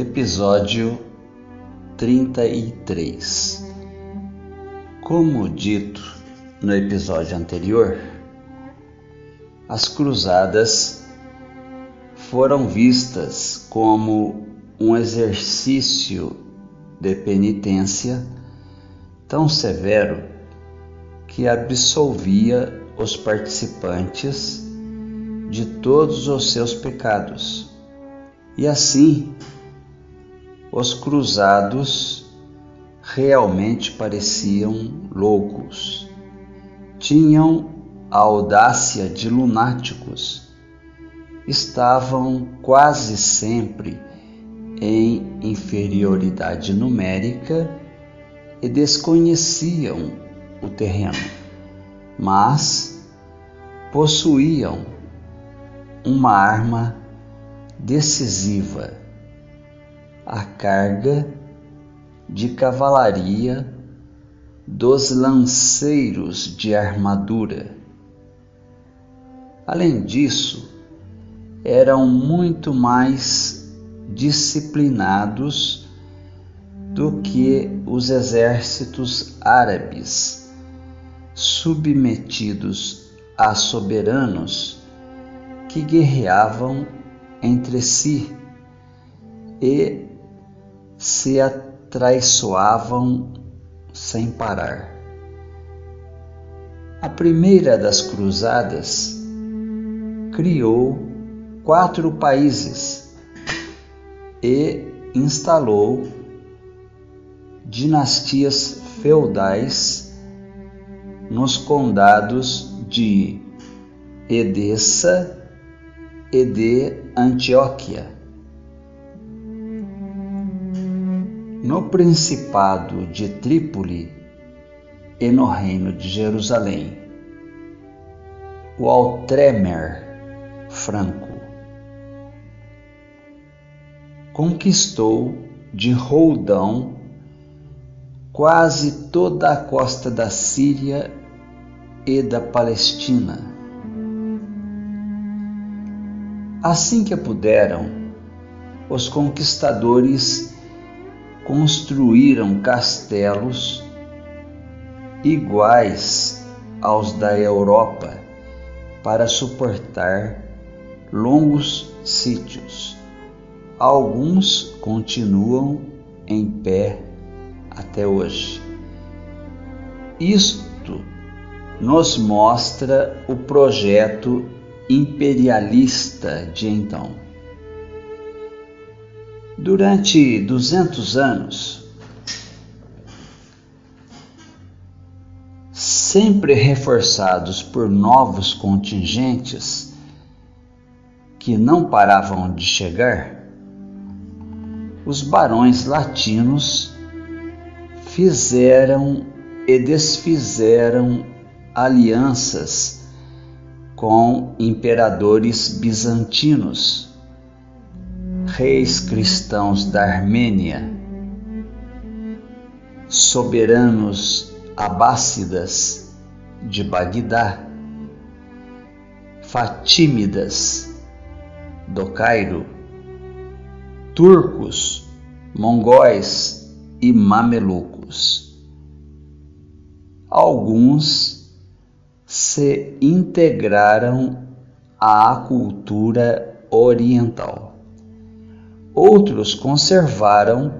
Episódio 33 Como dito no episódio anterior, as cruzadas foram vistas como um exercício de penitência tão severo que absolvia os participantes de todos os seus pecados. E assim, os cruzados realmente pareciam loucos. Tinham a audácia de lunáticos. Estavam quase sempre em inferioridade numérica e desconheciam o terreno, mas possuíam uma arma decisiva, a carga de cavalaria dos lanceiros de armadura. Além disso, eram muito mais disciplinados do que os exércitos árabes, submetidos a soberanos que guerreavam entre si e se atraiçoavam sem parar. A primeira das cruzadas criou quatro países e instalou dinastias feudais nos condados de Edessa e de Antioquia. No Principado de Trípoli e no Reino de Jerusalém, o Altremer Franco conquistou de Roldão quase toda a costa da Síria e da Palestina. Assim que puderam, os conquistadores construíram castelos iguais aos da Europa para suportar longos sítios. Alguns continuam em pé até hoje. Isto nos mostra o projeto imperialista de então. Durante 200 anos, sempre reforçados por novos contingentes que não paravam de chegar, os barões latinos fizeram e desfizeram alianças com imperadores bizantinos, reis cristãos da Armênia, soberanos abássidas de Bagdá, fatímidas do Cairo, turcos, mongóis e mamelucos. Alguns se integraram à cultura oriental. Outros conservaram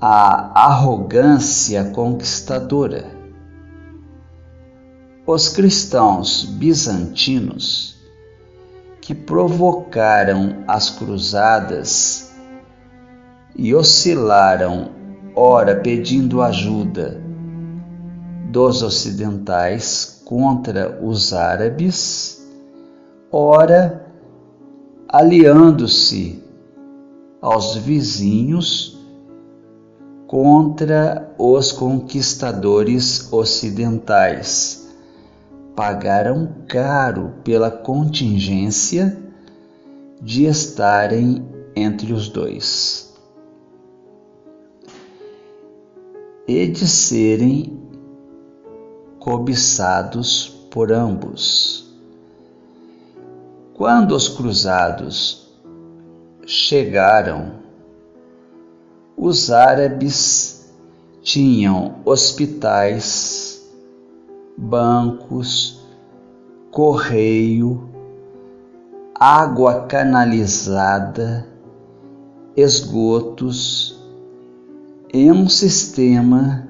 a arrogância conquistadora. Os cristãos bizantinos que provocaram as cruzadas e oscilaram, ora pedindo ajuda dos ocidentais, contra os árabes, ora aliando-se aos vizinhos contra os conquistadores ocidentais. Pagaram caro pela contingência de estarem entre os dois e de serem cobiçados por ambos. Quando os cruzados chegaram. Os árabes tinham hospitais, bancos, correio, água canalizada, esgotos e um sistema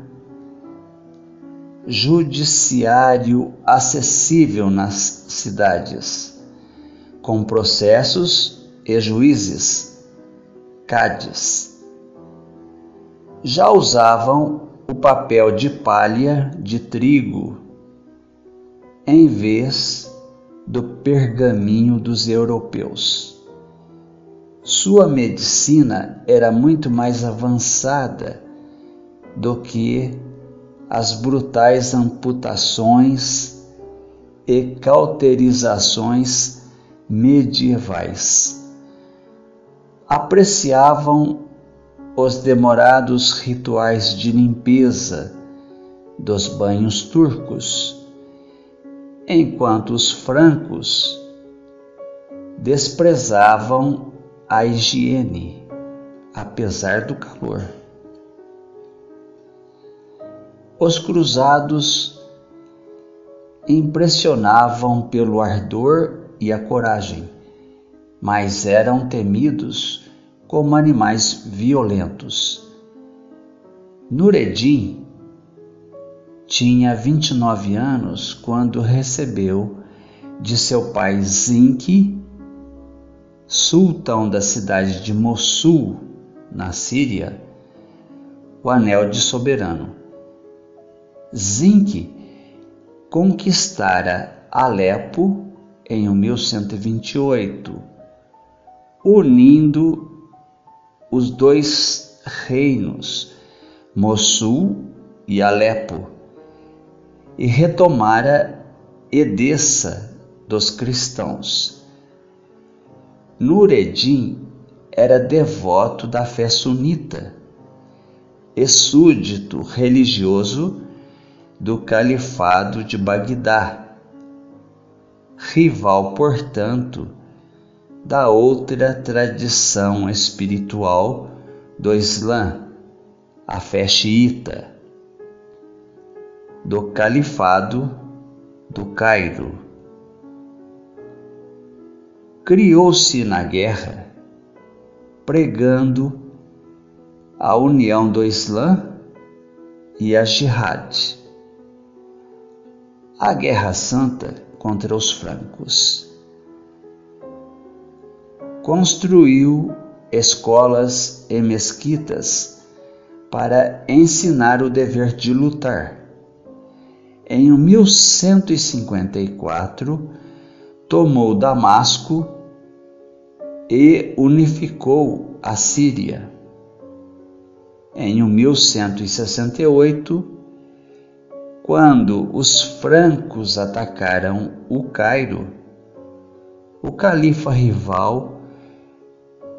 judiciário acessível nas cidades, com processos e juízes, CADs. Já usavam o papel de palha de trigo em vez do pergaminho dos europeus. Sua medicina era muito mais avançada do que as brutais amputações e cauterizações medievais. Apreciavam os demorados rituais de limpeza dos banhos turcos, enquanto os francos desprezavam a higiene, apesar do calor. Os cruzados impressionavam pelo ardor e a coragem, mas eram temidos como animais violentos. Nureddin tinha 29 anos quando recebeu de seu pai Zinki, sultão da cidade de Mossul, na Síria, o anel de soberano. Zinc conquistara Alepo em 1128, unindo os dois reinos, Mossul e Alepo, e retomara Edessa dos cristãos. Nureddin era devoto da fé sunita e súdito religioso do Califado de Bagdá, rival, portanto, da outra tradição espiritual do Islã, a fé xiita, do Califado do Cairo. Criou-se na guerra, pregando a união do Islã e a Jihad a Guerra Santa contra os francos. Construiu escolas e mesquitas para ensinar o dever de lutar. Em 1154, tomou Damasco e unificou a Síria. Em 1168, quando os francos atacaram o Cairo, o califa rival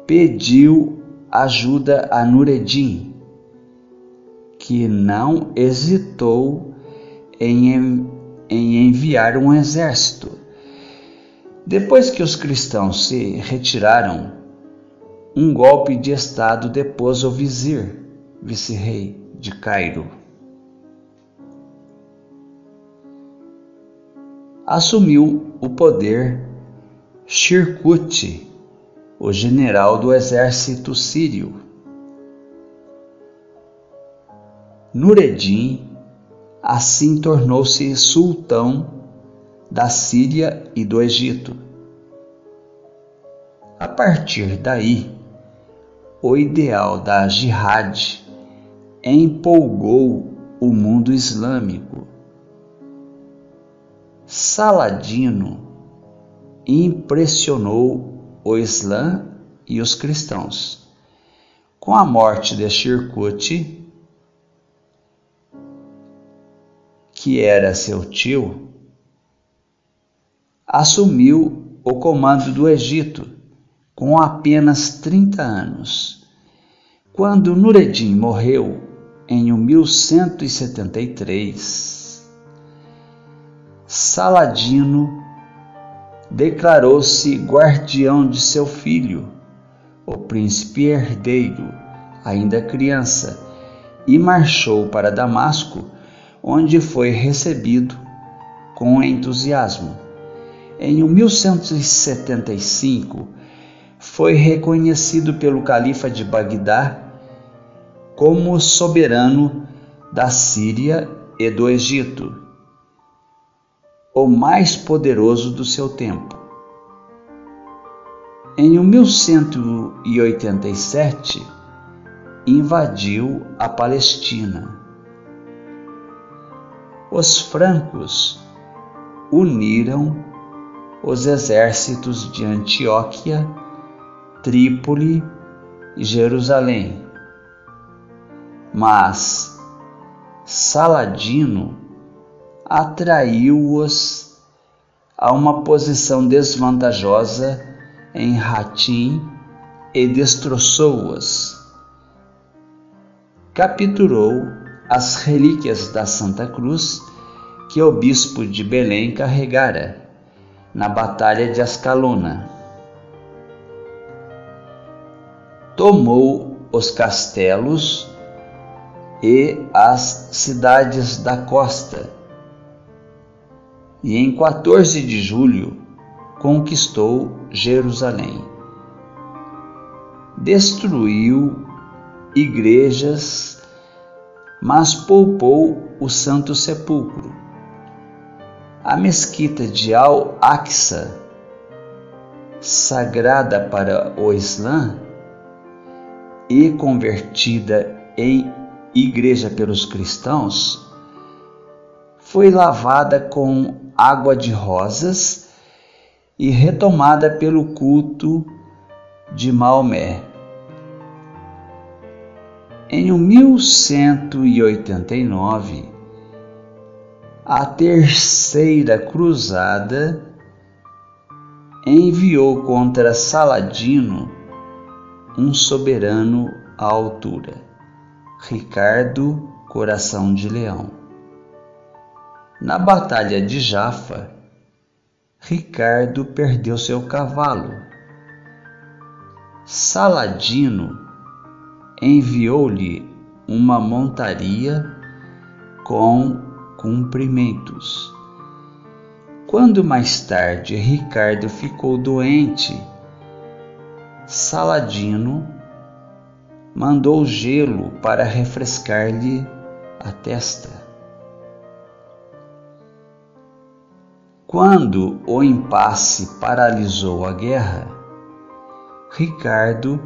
pediu ajuda a Nureddin, que não hesitou em, em enviar um exército. Depois que os cristãos se retiraram, um golpe de estado depôs o vizir, vice-rei de Cairo. assumiu o poder Shirkuti, o general do exército sírio. Nureddin assim tornou-se sultão da Síria e do Egito. A partir daí, o ideal da jihad empolgou o mundo islâmico Saladino impressionou o Islã e os cristãos. Com a morte de Shirkuti, que era seu tio, assumiu o comando do Egito com apenas 30 anos. Quando Nureddin morreu em 1173, Saladino declarou-se guardião de seu filho, o príncipe herdeiro ainda criança, e marchou para Damasco, onde foi recebido com entusiasmo. Em 1175, foi reconhecido pelo califa de Bagdá como soberano da Síria e do Egito, o mais poderoso do seu tempo. Em 1187, invadiu a Palestina. Os francos uniram os exércitos de Antioquia, Trípoli e Jerusalém. Mas Saladino atraiu-os a uma posição desvantajosa em Hatim e destroçou-os. Capturou as relíquias da Santa Cruz que o bispo de Belém carregara na Batalha de Ascalona. Tomou os castelos e as cidades da costa, e em 14 de julho conquistou Jerusalém. Destruiu igrejas, mas poupou o Santo Sepulcro a mesquita de Al-Aqsa, sagrada para o Islã e convertida em igreja pelos cristãos, foi lavada com água de rosas e retomada pelo culto de Maomé. Em 1189, a terceira cruzada enviou contra Saladino um soberano à altura, Ricardo Coração de Leão. Na Batalha de Jafa, Ricardo perdeu seu cavalo. Saladino enviou-lhe uma montaria com cumprimentos. Quando mais tarde Ricardo ficou doente, Saladino mandou gelo para refrescar-lhe a testa. Quando o impasse paralisou a guerra, Ricardo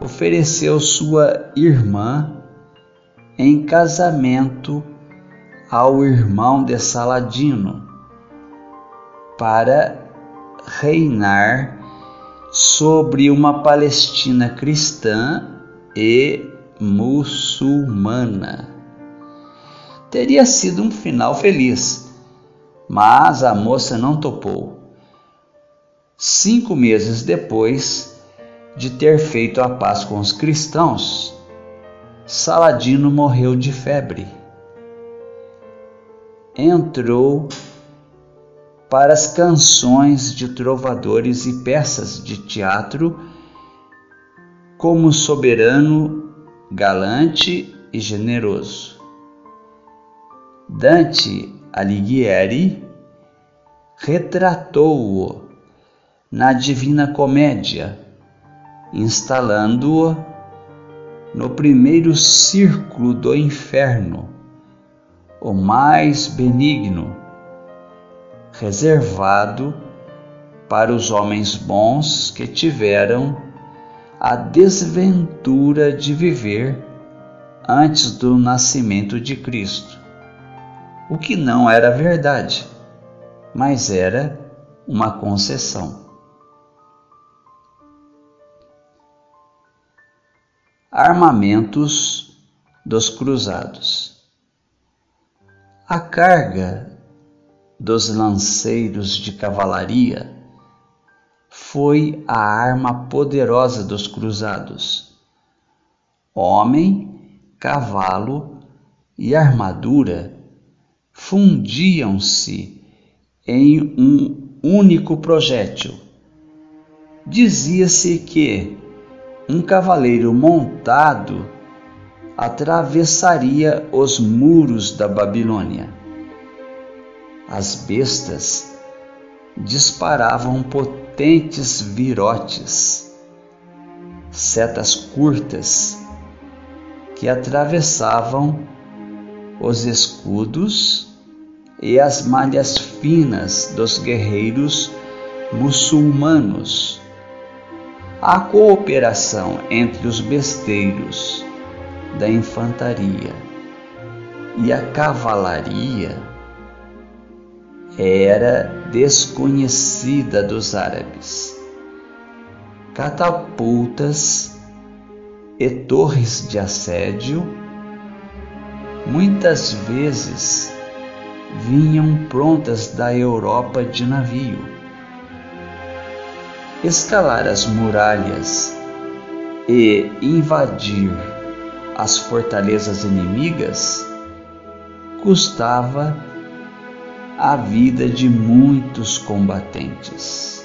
ofereceu sua irmã em casamento ao irmão de Saladino para reinar sobre uma Palestina cristã e muçulmana. Teria sido um final feliz, mas a moça não topou. Cinco meses depois de ter feito a paz com os cristãos, Saladino morreu de febre entrou para as canções de trovadores e peças de teatro como soberano, galante e generoso. Dante Alighieri retratou-o na Divina Comédia, instalando-o no primeiro círculo do inferno o mais benigno, reservado para os homens bons que tiveram a desventura de viver antes do nascimento de Cristo. O que não era verdade, mas era uma concessão. Armamentos dos Cruzados a carga dos lanceiros de cavalaria foi a arma poderosa dos cruzados. Homem, cavalo e armadura fundiam-se em um único projétil. Dizia-se que um cavaleiro montado atravessaria os muros da Babilônia. As bestas disparavam potentes virotes, setas curtas que atravessavam os escudos e as malhas finas dos guerreiros muçulmanos. A cooperação entre os besteiros da infantaria e a cavalaria era desconhecida dos árabes. Catapultas e torres de assédio muitas vezes vinham prontas da Europa de navio. Escalar as muralhas e invadir as fortalezas inimigas custava a vida de muitos combatentes.